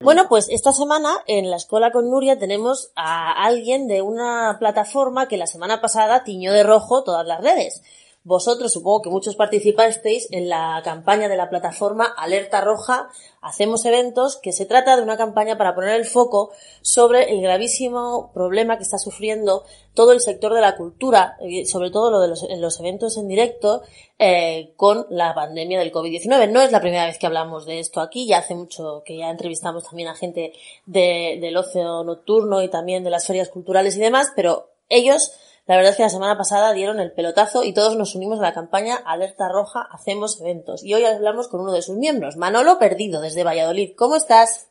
Bueno, pues esta semana en la escuela con Nuria tenemos a alguien de una plataforma que la semana pasada tiñó de rojo todas las redes. Vosotros, supongo que muchos participasteis en la campaña de la plataforma Alerta Roja, Hacemos Eventos, que se trata de una campaña para poner el foco sobre el gravísimo problema que está sufriendo todo el sector de la cultura, sobre todo lo de los, los eventos en directo, eh, con la pandemia del COVID-19. No es la primera vez que hablamos de esto aquí, ya hace mucho que ya entrevistamos también a gente de, del ocio nocturno y también de las ferias culturales y demás, pero ellos la verdad es que la semana pasada dieron el pelotazo y todos nos unimos a la campaña Alerta Roja Hacemos Eventos. Y hoy hablamos con uno de sus miembros, Manolo Perdido, desde Valladolid. ¿Cómo estás?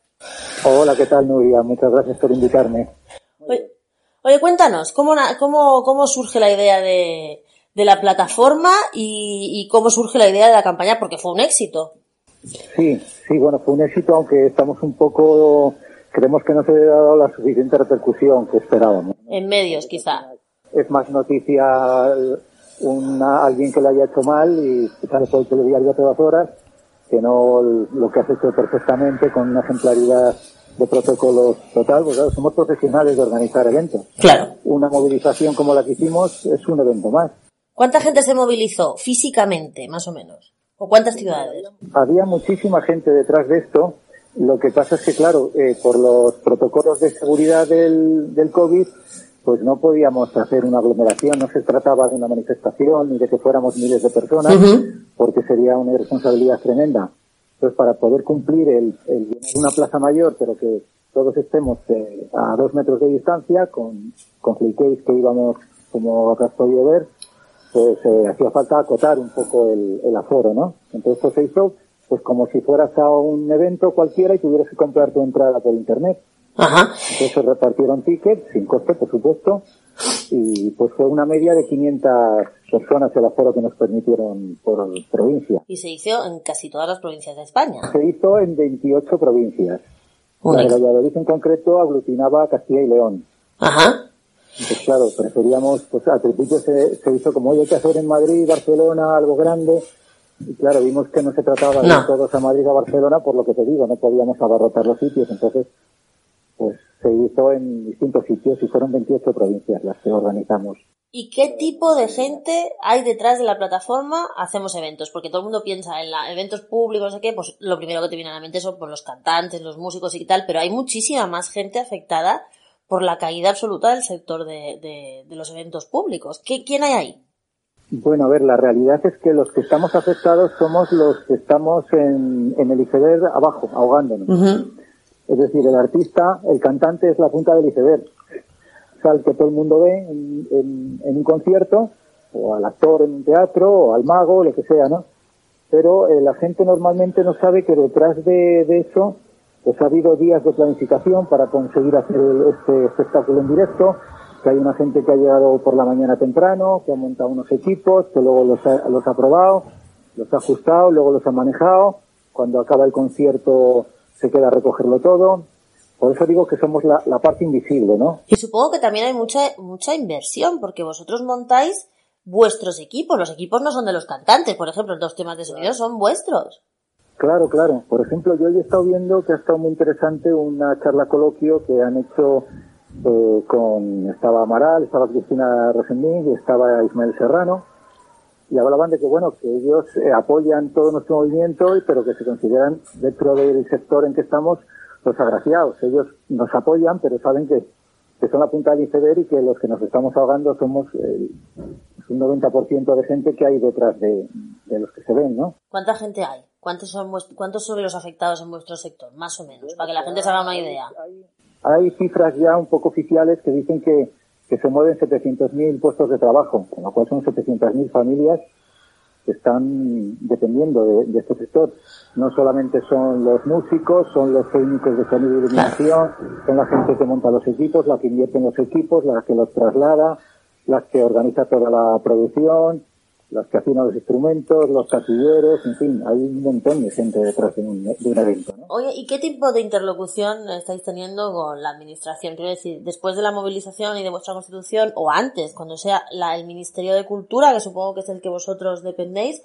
Hola, ¿qué tal, Nuria? Muchas gracias por invitarme. Oye, cuéntanos, ¿cómo, cómo, ¿cómo surge la idea de, de la plataforma y, y cómo surge la idea de la campaña? Porque fue un éxito. Sí, sí, bueno, fue un éxito, aunque estamos un poco, creemos que no se ha dado la suficiente repercusión que esperábamos. En medios, quizá es más noticia una, alguien que lo haya hecho mal y sale por el telediario a todas horas que no lo que has hecho perfectamente con una ejemplaridad de protocolos total, porque somos profesionales de organizar eventos. Claro. Una movilización como la que hicimos es un evento más. ¿Cuánta gente se movilizó físicamente, más o menos? ¿O cuántas ciudades? Había muchísima gente detrás de esto. Lo que pasa es que, claro, eh, por los protocolos de seguridad del, del COVID, pues no podíamos hacer una aglomeración, no se trataba de una manifestación ni de que fuéramos miles de personas, porque sería una irresponsabilidad tremenda. Entonces, para poder cumplir el, el una plaza mayor, pero que todos estemos eh, a dos metros de distancia, con, con que íbamos, como acá podido ver, pues eh, hacía falta acotar un poco el, el aforo, ¿no? Entonces, esto se hizo, pues como si fueras a un evento cualquiera y tuvieras que comprar tu entrada por internet. Ajá. Entonces se repartieron tickets, sin coste, por supuesto, y pues fue una media de 500 personas el aforo que nos permitieron por provincia. Y se hizo en casi todas las provincias de España. Se hizo en 28 provincias. La de Valladolid en concreto aglutinaba Castilla y León. Ajá. Pues claro, preferíamos, pues al principio se, se hizo como hay que hacer en Madrid, Barcelona, algo grande, y claro, vimos que no se trataba de todos a Madrid a Barcelona, por lo que te digo, no podíamos abarrotar los sitios, entonces pues se hizo en distintos sitios y fueron 28 provincias las que organizamos. ¿Y qué tipo de gente hay detrás de la plataforma Hacemos Eventos? Porque todo el mundo piensa en la, eventos públicos, no sé qué, pues lo primero que te viene a la mente son pues, los cantantes, los músicos y tal, pero hay muchísima más gente afectada por la caída absoluta del sector de, de, los eventos públicos. ¿Qué, ¿Quién hay ahí? Bueno, a ver, la realidad es que los que estamos afectados somos los que estamos en, en el iceberg abajo, ahogándonos. Es decir, el artista, el cantante es la punta del iceberg. O sea, el que todo el mundo ve en, un concierto, o al actor en un teatro, o al mago, lo que sea, ¿no? Pero eh, la gente normalmente no sabe que detrás de, eso, pues ha habido días de planificación para conseguir hacer este espectáculo en directo, que hay una gente que ha llegado por la mañana temprano, que ha montado unos equipos, que luego los ha, los ha probado, los ha ajustado, luego los ha manejado. Cuando acaba el concierto, se queda a recogerlo todo. Por eso digo que somos la, parte invisible, ¿no? Y supongo que también hay mucha, mucha inversión, porque vosotros montáis vuestros equipos. Los equipos no son de los cantantes, por ejemplo, los dos temas de sonido son vuestros. Claro, claro. Por ejemplo, yo hoy he estado viendo que ha estado muy interesante una charla coloquio que han hecho eh, con, estaba Amaral, estaba Cristina Rosendín y estaba Ismael Serrano y hablaban de que bueno que ellos eh, apoyan todo nuestro movimiento pero que se consideran dentro del sector en que estamos los agraciados ellos nos apoyan pero saben que, que son la punta del iceberg y que los que nos estamos ahogando somos eh, un 90% de gente que hay detrás de, de, los que se ven ¿no? ¿cuánta gente hay? ¿cuántos son, cuántos son los afectados en vuestro sector? más o menos para que la gente se haga una idea hay, hay cifras ya un poco oficiales que dicen que que se mueven 700.000 puestos de trabajo, con lo cual son 700.000 familias que están dependiendo de, este sector. No solamente son los músicos, son los técnicos de sonido y iluminación, son la gente que monta los equipos, la que invierte en los equipos, la que los traslada, la que organiza toda la producción, las que afinan los instrumentos, los casilleros, en fin, hay un montón de gente detrás de un, evento. ¿no? Oye, ¿y qué tipo de interlocución estáis teniendo con la administración? Quiero decir, después de la movilización y de vuestra constitución, o antes, cuando sea la, el Ministerio de Cultura, que supongo que es el que vosotros dependéis,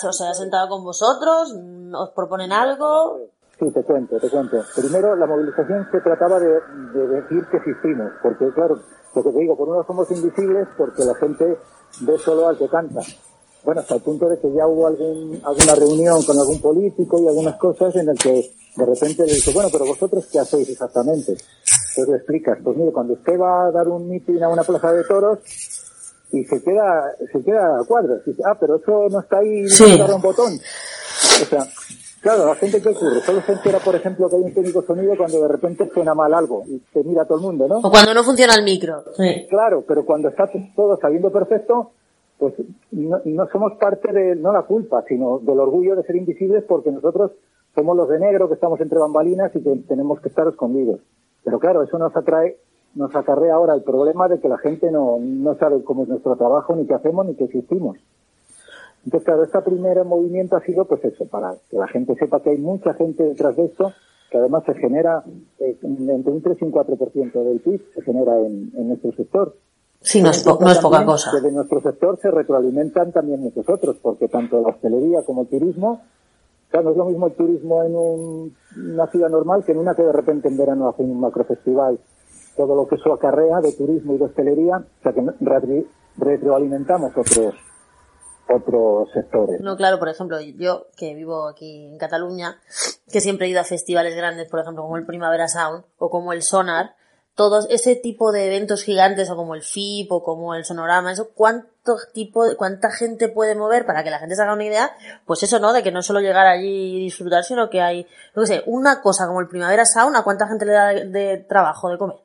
¿se os ha sentado con vosotros? ¿Os proponen algo? Sí, te cuento, te cuento. Primero, la movilización se trataba de, decir que existimos, porque claro, lo que te digo, por uno somos invisibles porque la gente ve solo al que canta. Bueno, hasta el punto de que ya hubo algún, alguna reunión con algún político y algunas cosas en el que de repente le dice, bueno, pero vosotros qué hacéis exactamente? Entonces le explicas, pues mire, cuando usted va a dar un mitin a una plaza de toros y se queda, se queda a cuadros, dice, ah, pero eso no está ahí, sí. un botón. O sea, Claro, la gente que ocurre, solo se entera, por ejemplo, que hay un técnico sonido cuando de repente suena mal algo y se mira a todo el mundo, ¿no? O cuando no funciona el micro. Sí. Claro, pero cuando está todo saliendo perfecto, pues no, no, somos parte de, no la culpa, sino del orgullo de ser invisibles porque nosotros somos los de negro que estamos entre bambalinas y que tenemos que estar escondidos. Pero claro, eso nos atrae, nos acarrea ahora el problema de que la gente no, no sabe cómo es nuestro trabajo, ni qué hacemos, ni qué existimos. Entonces, claro, este primer movimiento ha sido pues eso, para que la gente sepa que hay mucha gente detrás de esto, que además se genera eh, entre un 3 y un 4% del PIB, se genera en, nuestro sector. Sí, no es, no es poca cosa. Que de nuestro sector se retroalimentan también muchos otros, porque tanto la hostelería como el turismo, claro, no es lo mismo el turismo en una ciudad normal que en una que de repente en verano hacen un macrofestival. Todo lo que eso acarrea de turismo y de hostelería, o sea que retroalimentamos otros, otros sectores. No, claro, por ejemplo, yo que vivo aquí en Cataluña, que siempre he ido a festivales grandes, por ejemplo, como el Primavera Sound o como el Sonar, todos ese tipo de eventos gigantes o como el FIP o como el Sonorama, eso cuánto tipo, cuánta gente puede mover para que la gente se haga una idea, pues eso, ¿no? De que no solo llegar allí y disfrutar, sino que hay, no sé, una cosa como el Primavera Sound, ¿a cuánta gente le da de trabajo de comer?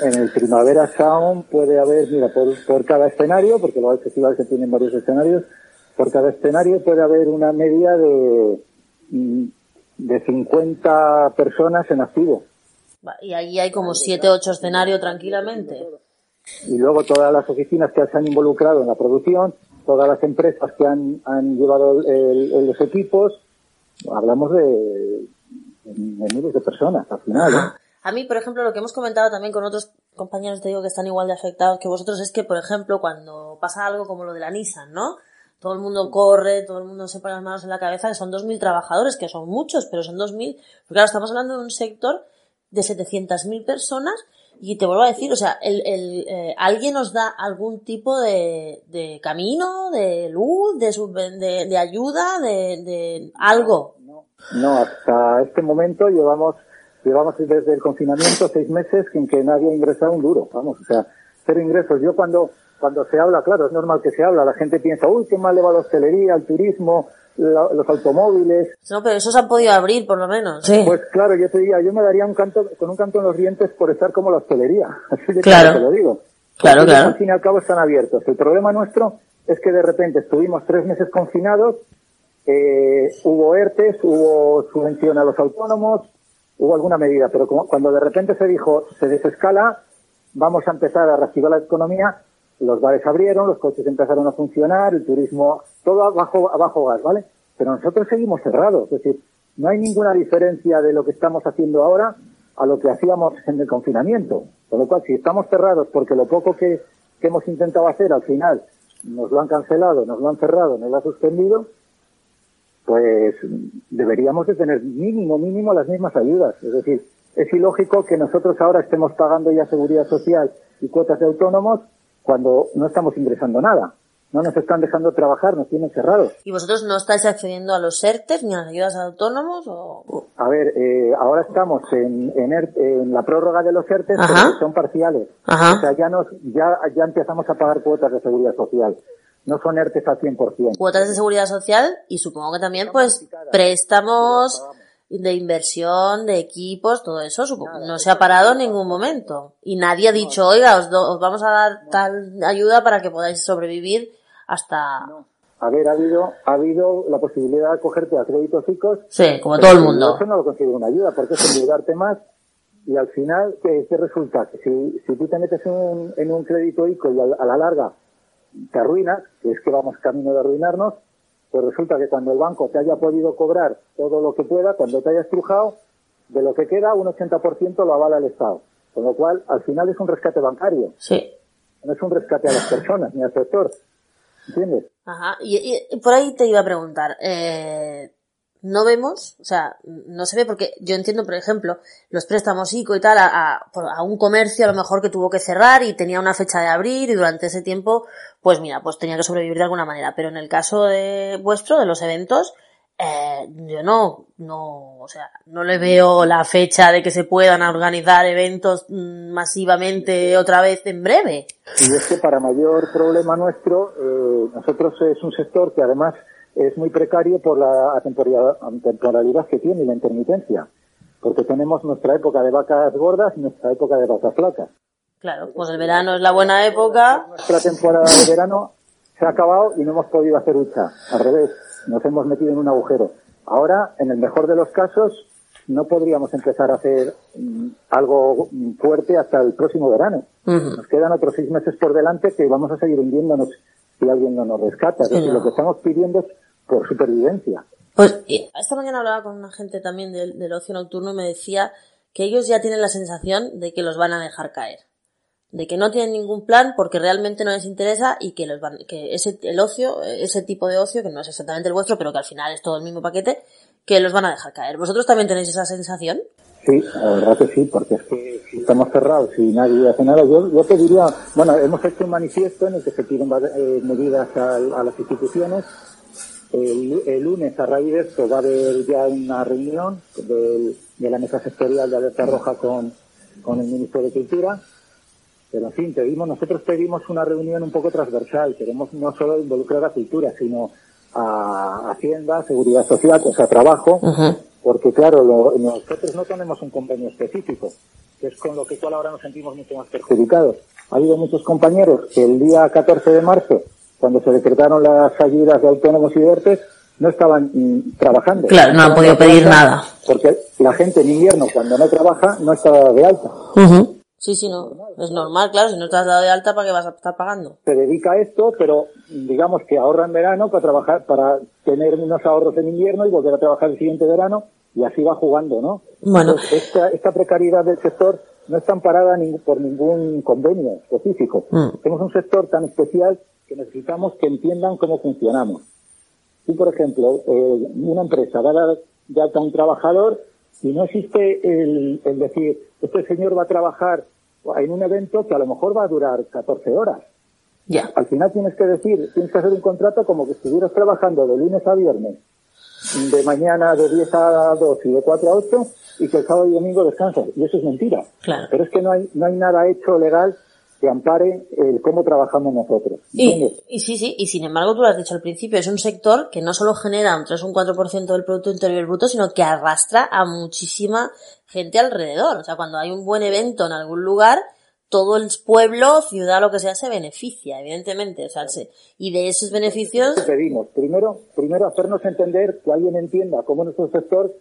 En el Primavera Sound puede haber, mira, por, cada escenario, porque los festivales que tienen varios escenarios, por cada escenario puede haber una media de, de 50 personas en activo. Y ahí hay como 7, 8 escenarios tranquilamente. Y luego todas las oficinas que se han involucrado en la producción, todas las empresas que han, han llevado los equipos, hablamos de, miles de personas al final. ¿eh? A mí, por ejemplo, lo que hemos comentado también con otros compañeros, te digo que están igual de afectados que vosotros, es que, por ejemplo, cuando pasa algo como lo de la Nissan, ¿no? Todo el mundo corre, todo el mundo se pone las manos en la cabeza, que son 2.000 trabajadores, que son muchos, pero son 2.000. Porque claro, estamos hablando de un sector de 700.000 personas y te vuelvo a decir, o sea, el, el, eh, ¿alguien nos da algún tipo de, de camino, de luz, de, de, de ayuda, de, de algo? No, hasta este momento llevamos Llevamos desde el confinamiento seis meses sin que nadie ha ingresado un duro, vamos, o sea, cero ingresos. Yo cuando, cuando se habla, claro, es normal que se habla, la gente piensa, uy, qué mal le va a la hostelería, al turismo, los automóviles. No, pero esos han podido abrir, por lo menos. Sí. Pues claro, yo te diría, yo me daría un canto, con un canto en los dientes por estar como la hostelería. Así de claro. te lo digo. Claro, claro. Al fin y al cabo están abiertos. El problema nuestro es que de repente estuvimos tres meses confinados, eh, hubo ERTES, hubo subvención a los autónomos, hubo alguna medida, pero cuando de repente se dijo, se desescala, vamos a empezar a reactivar la economía, los bares abrieron, los coches empezaron a funcionar, el turismo, todo abajo, abajo gas, ¿vale? Pero nosotros seguimos cerrados, es decir, no hay ninguna diferencia de lo que estamos haciendo ahora a lo que hacíamos en el confinamiento. Con lo cual, si estamos cerrados porque lo poco que, que hemos intentado hacer al final nos lo han cancelado, nos lo han cerrado, nos lo han suspendido, pues deberíamos de tener mínimo, mínimo las mismas ayudas. Es decir, es ilógico que nosotros ahora estemos pagando ya seguridad social y cuotas de autónomos cuando no estamos ingresando nada. No nos están dejando trabajar, nos tienen cerrados. ¿Y vosotros no estáis accediendo a los ERTES ni a las ayudas a autónomos? O... A ver, eh, ahora estamos en, en, la prórroga de los ERTES, pero son parciales. O sea, ya, nos, ya, ya empezamos a pagar cuotas de seguridad social no son ERTES al 100%. Cuotas de seguridad social y supongo que también pues préstamos de inversión, de equipos, todo eso no se ha parado en ningún momento. Y nadie ha dicho, oiga, os, os vamos a dar tal ayuda para que podáis sobrevivir hasta... A ver, ha habido, ha habido la posibilidad de acogerte a créditos chicos. Sí, como todo el mundo. Eso no lo considero una ayuda, porque es endeudarte más y al final, ¿qué, resulta? Que si, si tú te metes en un, en un crédito ICO y a la larga te arruinas, que es que vamos camino de arruinarnos, pues resulta que cuando el banco te haya podido cobrar todo lo que pueda, cuando te haya estrujado, de lo que queda, un 80% lo avala el Estado. Con lo cual, al final es un rescate bancario. Sí. No es un rescate a las personas ni al sector. ¿Entiendes? Ajá. Y, por ahí te iba a preguntar, eh, no vemos, o sea, no se ve porque yo entiendo, por ejemplo, los préstamos ICO y tal a, a, un comercio a lo mejor que tuvo que cerrar y tenía una fecha de abrir y durante ese tiempo, pues mira, pues tenía que sobrevivir de alguna manera. Pero en el caso de vuestro, de los eventos, eh, yo no, no, o sea, no le veo la fecha de que se puedan organizar eventos mm, masivamente otra vez en breve. Y es que para mayor problema nuestro, eh, nosotros es un sector que además es muy precario por la temporalidad que tiene y la intermitencia, porque tenemos nuestra época de vacas gordas y nuestra época de vacas flacas. Claro, pues el verano es la buena época. Nuestra temporada de verano se ha acabado y no hemos podido hacer hucha. Al revés, nos hemos metido en un agujero. Ahora, en el mejor de los casos, no podríamos empezar a hacer mm, algo fuerte hasta el próximo verano. Nos quedan otros seis meses por delante que vamos a seguir hundiéndonos si alguien no nos rescata. lo que estamos pidiendo es por supervivencia. Pues esta mañana hablaba con una gente también del, ocio nocturno y me decía que ellos ya tienen la sensación de que los van a dejar caer de que no tienen ningún plan porque realmente no les interesa y que los van, que ese el ocio, ese tipo de ocio que no es exactamente el vuestro, pero que al final es todo el mismo paquete, que los van a dejar caer. ¿Vosotros también tenéis esa sensación? Sí, la verdad que sí, porque es que si estamos cerrados y nadie hace nada, yo, yo te diría, bueno, hemos hecho un manifiesto en el que se piden eh, medidas a, las instituciones el, lunes, a raíz de esto, va a haber ya una reunión de, la mesa sectorial de Alerta Roja con, con el ministro de Cultura. Pero en fin, pedimos, nosotros pedimos una reunión un poco transversal. Queremos no solo involucrar a cultura, sino a Hacienda, Seguridad Social, o sea, trabajo, porque claro, nosotros no tenemos un convenio específico, que es con lo que cual ahora nos sentimos mucho más perjudicados. Ha habido muchos compañeros que el día 14 de marzo cuando se decretaron las ayudas de autónomos y vertes, no estaban mm, trabajando. Claro, no han podido pedir nada. Porque la gente en invierno, cuando no trabaja, no está de alta. Sí, sí, no. Es normal, claro, si no estás dado de alta, ¿para qué vas a estar pagando? Se dedica a esto, pero digamos que ahorra en verano para trabajar, para tener unos ahorros en invierno y volver a trabajar el siguiente verano y así va jugando, ¿no? Bueno. esta, esta precariedad del sector no está amparada ni, por ningún convenio específico. Mm. Tenemos un sector tan especial necesitamos que entiendan cómo funcionamos. Si, por ejemplo, eh, una empresa va a dar de alta a un trabajador y no existe el, decir, este señor va a trabajar en un evento que a lo mejor va a durar 14 horas. Ya. Al final tienes que decir, tienes que hacer un contrato como que estuvieras trabajando de lunes a viernes, de mañana de 10 a 2 y de 4 a 8, y que el sábado y domingo descansas. Y eso es mentira. Claro. Pero es que no hay, no hay nada hecho legal que ampare el cómo trabajamos nosotros. Y, sí, sí, y sin embargo tú lo has dicho al principio, es un sector que no solo genera un 3 o un 4% del Producto Interior Bruto, sino que arrastra a muchísima gente alrededor. O sea, cuando hay un buen evento en algún lugar, todo el pueblo, ciudad, lo que sea, se beneficia, evidentemente. O sea, y de esos beneficios... ¿Qué pedimos? Primero, primero hacernos entender, que alguien entienda cómo nuestro sector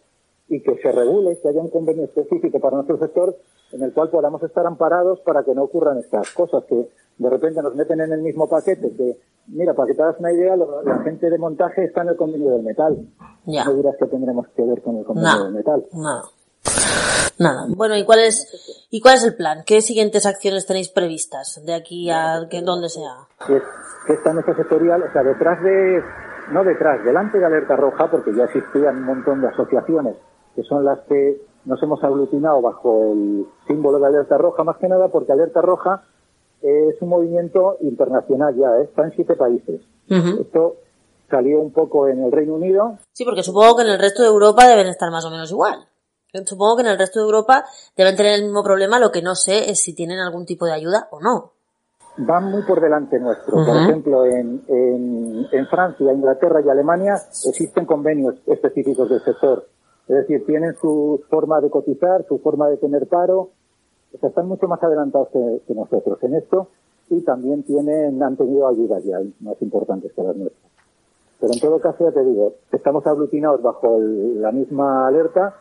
y que se regule, que haya un convenio específico para nuestro sector en el cual podamos estar amparados para que no ocurran estas cosas que de repente nos meten en el mismo paquete que mira para que te hagas una idea la gente de montaje está en el convenio del metal. Ya. no dirás que tendremos que ver con el convenio del metal. nada. Nada. Bueno y cuál es y cuál es el plan qué siguientes acciones tenéis previstas de aquí a que donde sea que, esta mesa sectorial o sea detrás de no detrás delante de alerta roja porque ya existían un montón de asociaciones que son las que nos hemos aglutinado bajo el símbolo de Alerta Roja, más que nada porque Alerta Roja es un movimiento internacional ya, ¿eh? está en siete países. Esto salió un poco en el Reino Unido. Sí, porque supongo que en el resto de Europa deben estar más o menos igual. Supongo que en el resto de Europa deben tener el mismo problema, lo que no sé es si tienen algún tipo de ayuda o no. Van muy por delante nuestro. Por ejemplo, en, en, en Francia, Inglaterra y Alemania existen convenios específicos del sector es decir, tienen su forma de cotizar, su forma de tener paro, están mucho más adelantados que, nosotros en esto y también tienen, han tenido ayudas ya más importantes que las nuestras. Pero en todo caso, ya te digo, estamos aglutinados bajo la misma alerta,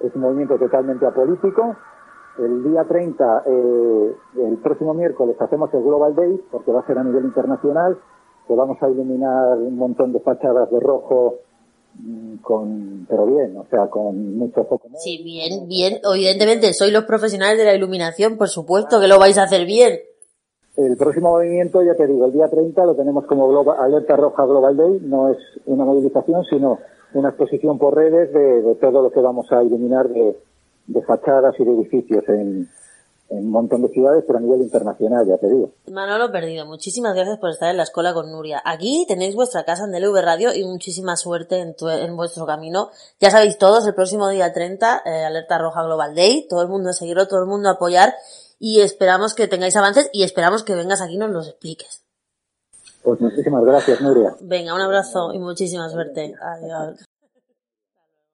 es un movimiento totalmente apolítico. El día 30, eh, el próximo miércoles, hacemos el Global Day, porque va a ser a nivel internacional, que vamos a iluminar un montón de fachadas de rojo con, pero bien, o sea, con mucho foco. Sí, bien, bien. Evidentemente, sois los profesionales de la iluminación, por supuesto que lo vais a hacer bien. El próximo movimiento, ya te digo, el día 30 lo tenemos como Global, Alerta Roja Global Day, no es una movilización, sino una exposición por redes de, todo lo que vamos a iluminar de, fachadas y de edificios en, un montón de ciudades, pero a nivel internacional, ya te digo. Manolo Perdido, muchísimas gracias por estar en la escuela con Nuria. Aquí tenéis vuestra casa en DLV Radio y muchísima suerte en, en vuestro camino. Ya sabéis todos, el próximo día 30, eh, Alerta Roja Global Day, todo el mundo a seguirlo, todo el mundo a apoyar y esperamos que tengáis avances y esperamos que vengas aquí y nos los expliques. Pues muchísimas gracias, Nuria. Venga, un abrazo y muchísima suerte. Adiós.